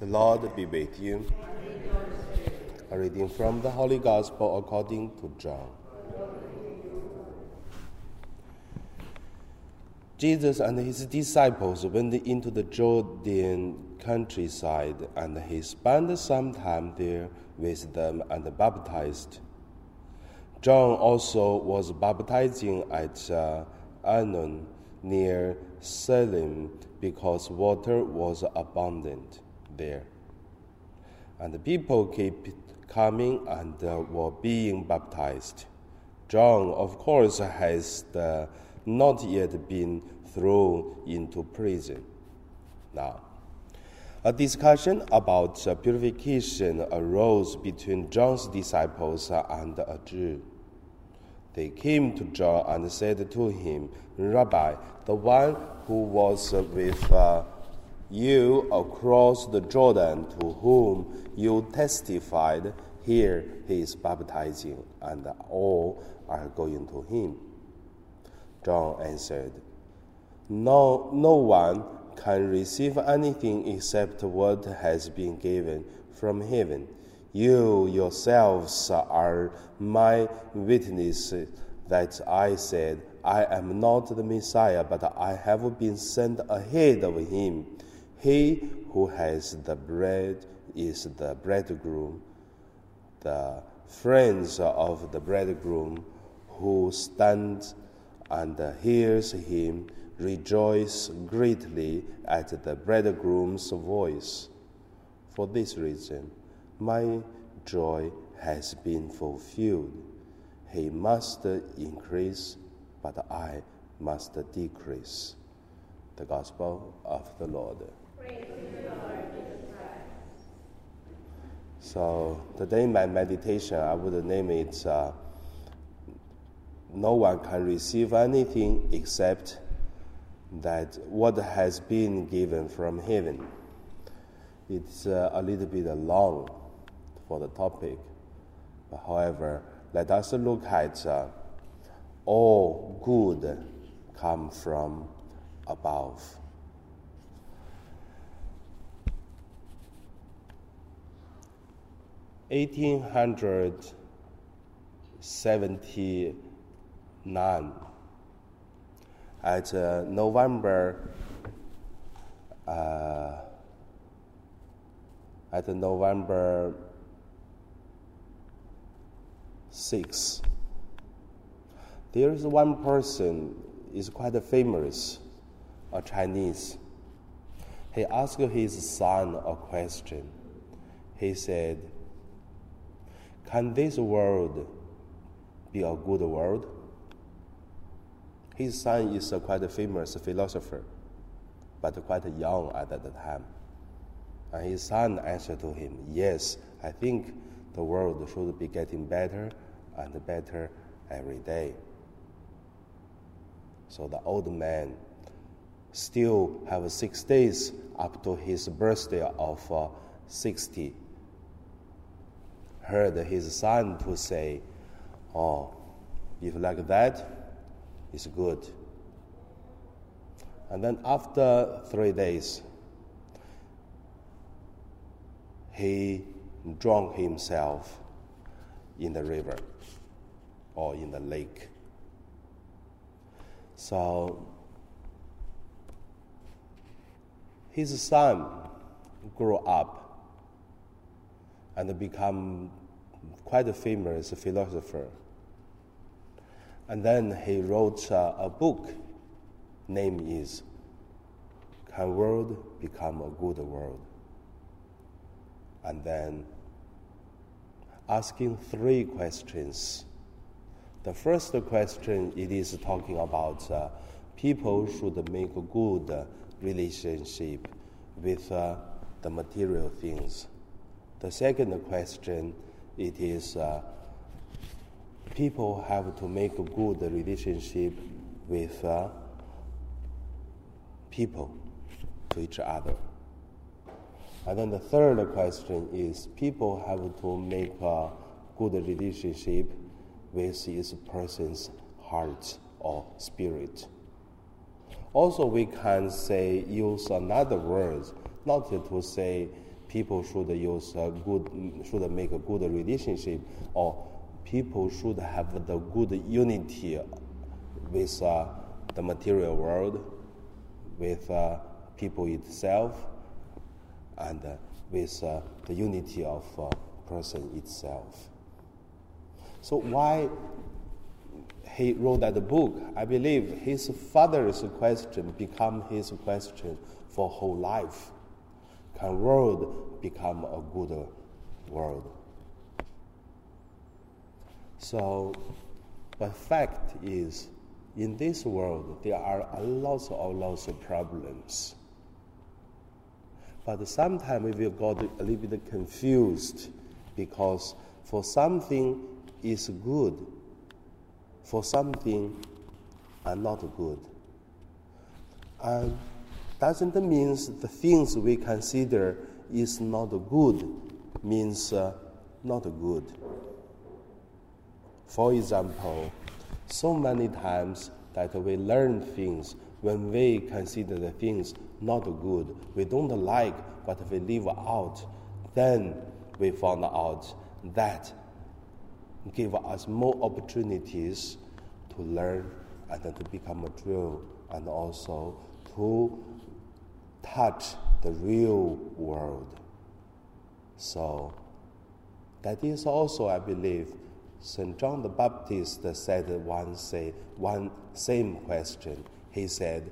The Lord be with you. A reading from the Holy Gospel according to John. Jesus and his disciples went into the Jordan countryside, and he spent some time there with them and baptized. John also was baptizing at uh, Aenon near Salim because water was abundant there. And the people kept coming and uh, were being baptized. John, of course, has uh, not yet been thrown into prison. Now, a discussion about uh, purification arose between John's disciples and a Jew. They came to John and said to him, Rabbi, the one who was with uh, you across the Jordan, to whom you testified, here he is baptizing, and all are going to him. John answered, No, no one can receive anything except what has been given from heaven. You yourselves are my witness that I said, I am not the Messiah, but I have been sent ahead of him. He who has the bread is the bridegroom. The friends of the bridegroom who stand and hears him rejoice greatly at the bridegroom's voice. For this reason, my joy has been fulfilled. He must increase, but I must decrease. The Gospel of the Lord. So today, my meditation, I would name it uh, No one can receive anything except that what has been given from heaven. It's uh, a little bit long for the topic. But however, let us look at uh, all good come from above. Eighteen hundred seventy nine at uh, November uh, at November 6 there is one person is quite famous a Chinese. He asked his son a question. He said can this world be a good world his son is a quite a famous philosopher, but quite young at that time. And his son answered to him, Yes, I think the world should be getting better and better every day. So the old man still have six days up to his birthday of uh, 60 heard his son to say oh if like that, it's good. And then after three days, he drowned himself in the river or in the lake. So his son grew up and become quite a famous philosopher and then he wrote uh, a book. Name is Can World Become a Good World? And then asking three questions. The first question it is talking about uh, people should make a good relationship with uh, the material things. The second question it is uh, people have to make a good relationship with uh, people to each other. And then the third question is people have to make a good relationship with each person's heart or spirit. Also, we can say use another word, not to say people should use good, should make a good relationship, or people should have the good unity with uh, the material world, with uh, people itself, and uh, with uh, the unity of uh, person itself. So why he wrote that book? I believe his father's question become his question for whole life. Can world become a good world? So, but fact is, in this world there are a lots of lots of problems. But sometimes we got a little bit confused because for something is good, for something are not good. And doesn't mean the things we consider is not good means uh, not good. For example, so many times that we learn things when we consider the things not good, we don't like what we leave out, then we found out that give us more opportunities to learn and to become true and also to touch the real world. So that is also, I believe, St. John the Baptist said one say one same question. He said,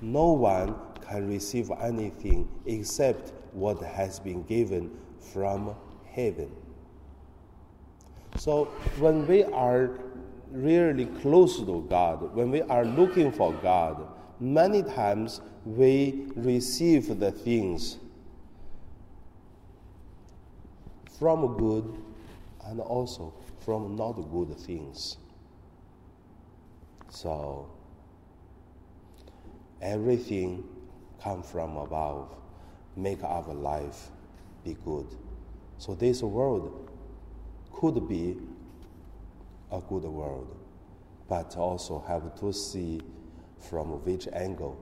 No one can receive anything except what has been given from heaven. So when we are really close to God, when we are looking for God, many times we receive the things from good and also from not good things. So everything come from above, make our life be good. So this world could be a good world, but also have to see from which angle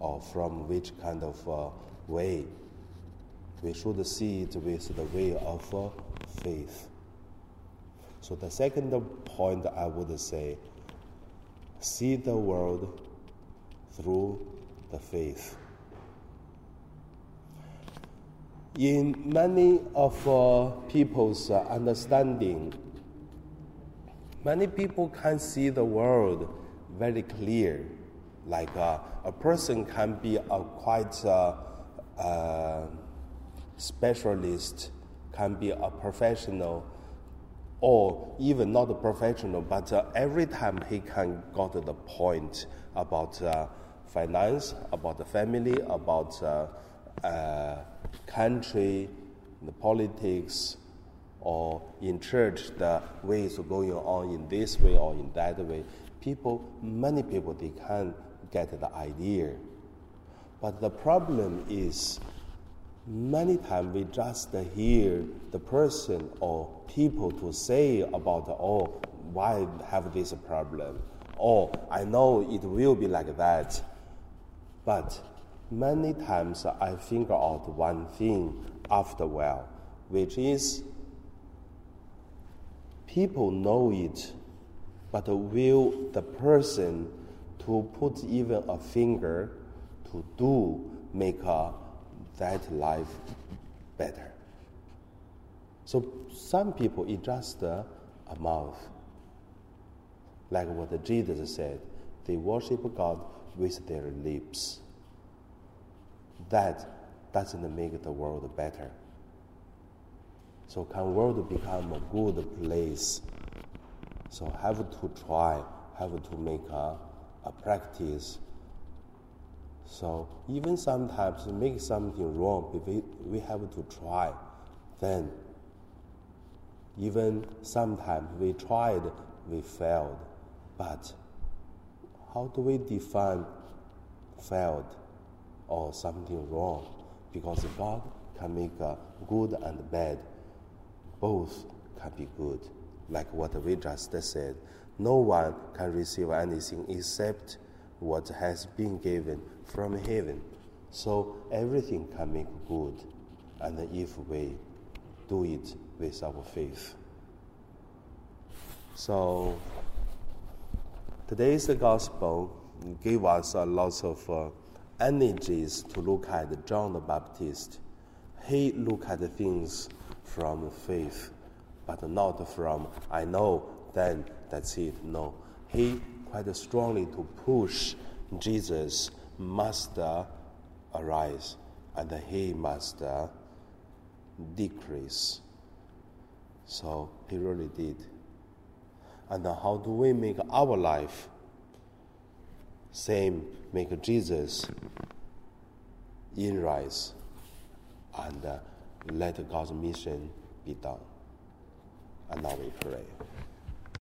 or from which kind of uh, way. We should see it with the way of uh, faith. So the second point I would say, see the world through the faith. In many of uh, people's understanding, many people can see the world very clear. Like uh, a person can be a quite uh, uh, specialist, can be a professional, or even not a professional, but uh, every time he can got the point about finance, about the family, about uh, uh, country, the politics, or in church, the ways going on in this way or in that way. People, many people, they can get the idea. But the problem is, many times we just hear the person or people to say about, oh, why have this problem? Oh, I know it will be like that. But many times I figure out one thing after a while, which is people know it, but will the person to put even a finger to do make uh, that life better? So some people it just uh, a mouth, like what Jesus said. They worship God with their lips. That doesn't make the world better. So can world become a good place? So have to try, have to make a, a practice. So even sometimes make something wrong, we, we have to try. Then even sometimes we tried, we failed. But how do we define failed or something wrong? Because God can make good and bad. Both can be good. Like what we just said, no one can receive anything except what has been given from heaven. So everything can make good and if we do it with our faith. So, today's the gospel gave us a lot of uh, energies to look at John the Baptist. He looked at the things from faith, but not from, I know, then that's it. No. He quite strongly to push Jesus must arise and he must decrease. So he really did. And how do we make our life same, make Jesus in rise and uh, let God's mission be done? And now we pray.